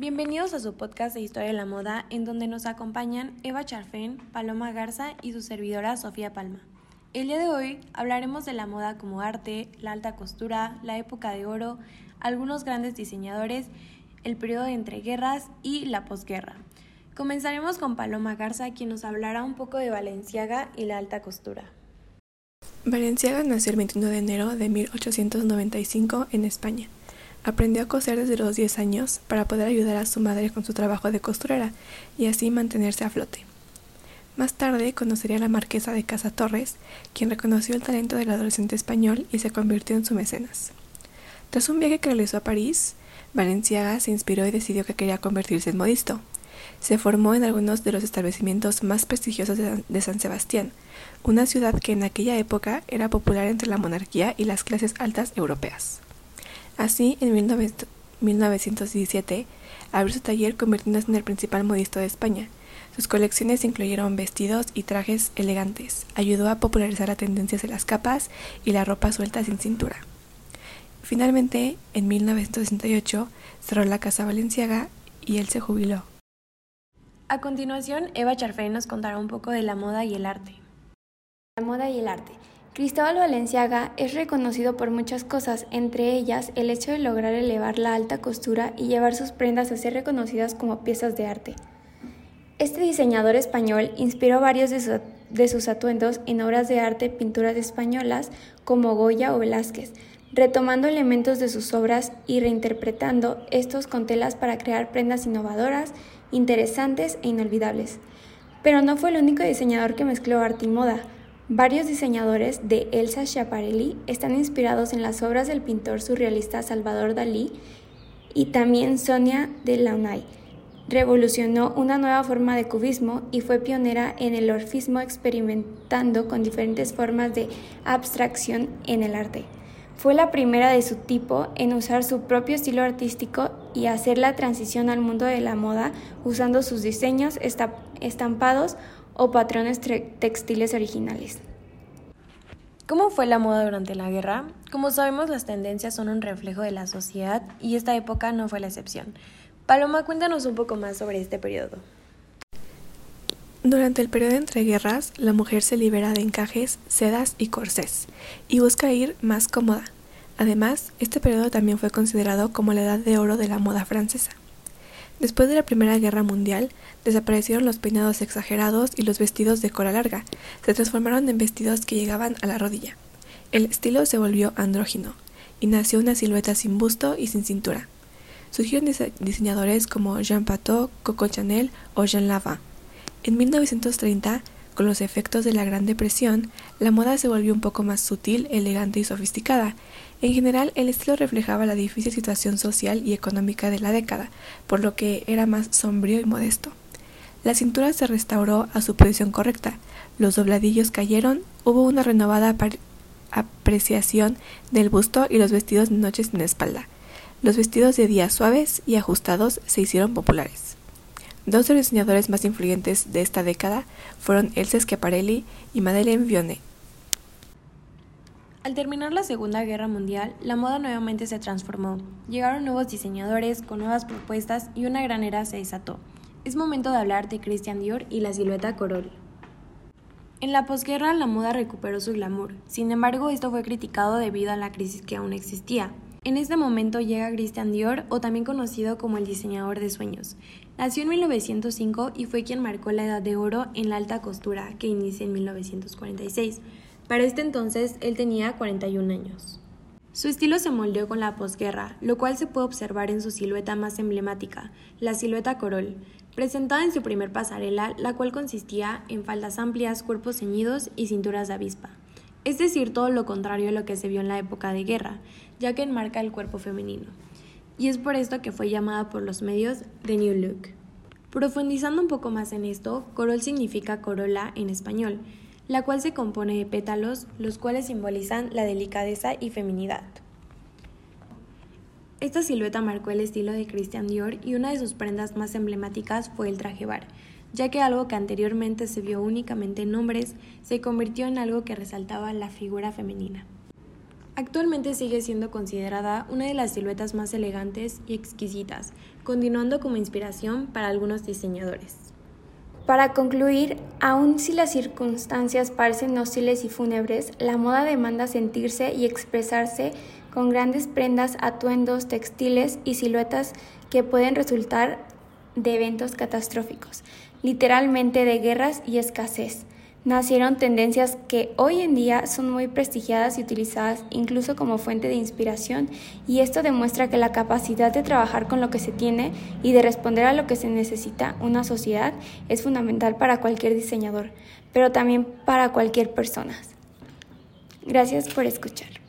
Bienvenidos a su podcast de Historia de la Moda, en donde nos acompañan Eva Charfén, Paloma Garza y su servidora Sofía Palma. El día de hoy hablaremos de la moda como arte, la alta costura, la época de oro, algunos grandes diseñadores, el periodo de entreguerras y la posguerra. Comenzaremos con Paloma Garza, quien nos hablará un poco de Valenciaga y la alta costura. Valenciaga nació el 21 de enero de 1895 en España. Aprendió a coser desde los 10 años para poder ayudar a su madre con su trabajo de costurera y así mantenerse a flote. Más tarde conocería a la marquesa de Casa Torres, quien reconoció el talento del adolescente español y se convirtió en su mecenas. Tras un viaje que realizó a París, Valenciaga se inspiró y decidió que quería convertirse en modisto. Se formó en algunos de los establecimientos más prestigiosos de San Sebastián, una ciudad que en aquella época era popular entre la monarquía y las clases altas europeas. Así, en 1917, abrió su taller convirtiéndose en el principal modisto de España. Sus colecciones incluyeron vestidos y trajes elegantes. Ayudó a popularizar las tendencias de las capas y la ropa suelta sin cintura. Finalmente, en 1968, cerró la Casa Valenciaga y él se jubiló. A continuación, Eva Charfey nos contará un poco de la moda y el arte. La moda y el arte. Cristóbal Valenciaga es reconocido por muchas cosas, entre ellas el hecho de lograr elevar la alta costura y llevar sus prendas a ser reconocidas como piezas de arte. Este diseñador español inspiró varios de, de sus atuendos en obras de arte pinturas españolas como Goya o Velázquez, retomando elementos de sus obras y reinterpretando estos con telas para crear prendas innovadoras, interesantes e inolvidables. Pero no fue el único diseñador que mezcló arte y moda. Varios diseñadores de Elsa Schiaparelli están inspirados en las obras del pintor surrealista Salvador Dalí y también Sonia de Launay. Revolucionó una nueva forma de cubismo y fue pionera en el orfismo experimentando con diferentes formas de abstracción en el arte. Fue la primera de su tipo en usar su propio estilo artístico y hacer la transición al mundo de la moda usando sus diseños estampados o patrones textiles originales. ¿Cómo fue la moda durante la guerra? Como sabemos, las tendencias son un reflejo de la sociedad y esta época no fue la excepción. Paloma, cuéntanos un poco más sobre este periodo. Durante el periodo entre guerras, la mujer se libera de encajes, sedas y corsés y busca ir más cómoda. Además, este periodo también fue considerado como la edad de oro de la moda francesa. Después de la Primera Guerra Mundial, desaparecieron los peinados exagerados y los vestidos de cola larga, se transformaron en vestidos que llegaban a la rodilla. El estilo se volvió andrógino, y nació una silueta sin busto y sin cintura. Surgieron diseñadores como Jean Patot, Coco Chanel o Jean Lava. En 1930, con los efectos de la Gran Depresión, la moda se volvió un poco más sutil, elegante y sofisticada. En general, el estilo reflejaba la difícil situación social y económica de la década, por lo que era más sombrío y modesto. La cintura se restauró a su posición correcta, los dobladillos cayeron, hubo una renovada apreciación del busto y los vestidos de noche sin espalda. Los vestidos de día suaves y ajustados se hicieron populares. Dos de los diseñadores más influyentes de esta década fueron Elsa Schiaparelli y Madeleine Vionnet. Al terminar la Segunda Guerra Mundial, la moda nuevamente se transformó. Llegaron nuevos diseñadores con nuevas propuestas y una gran era se desató. Es momento de hablar de Christian Dior y la silueta Corol. En la posguerra la moda recuperó su glamour, sin embargo esto fue criticado debido a la crisis que aún existía. En este momento llega Christian Dior, o también conocido como el diseñador de sueños. Nació en 1905 y fue quien marcó la edad de oro en la alta costura, que inicia en 1946. Para este entonces él tenía 41 años. Su estilo se moldeó con la posguerra, lo cual se puede observar en su silueta más emblemática, la silueta Corol, presentada en su primer pasarela, la cual consistía en faldas amplias, cuerpos ceñidos y cinturas de avispa es decir, todo lo contrario a lo que se vio en la época de guerra, ya que enmarca el cuerpo femenino. Y es por esto que fue llamada por los medios The New Look. Profundizando un poco más en esto, corol significa corola en español, la cual se compone de pétalos, los cuales simbolizan la delicadeza y feminidad. Esta silueta marcó el estilo de Christian Dior y una de sus prendas más emblemáticas fue el traje bar, ya que algo que anteriormente se vio únicamente en hombres se convirtió en algo que resaltaba la figura femenina. Actualmente sigue siendo considerada una de las siluetas más elegantes y exquisitas, continuando como inspiración para algunos diseñadores. Para concluir, aun si las circunstancias parecen hostiles y fúnebres, la moda demanda sentirse y expresarse con grandes prendas, atuendos, textiles y siluetas que pueden resultar de eventos catastróficos, literalmente de guerras y escasez nacieron tendencias que hoy en día son muy prestigiadas y utilizadas incluso como fuente de inspiración y esto demuestra que la capacidad de trabajar con lo que se tiene y de responder a lo que se necesita una sociedad es fundamental para cualquier diseñador, pero también para cualquier persona. Gracias por escuchar.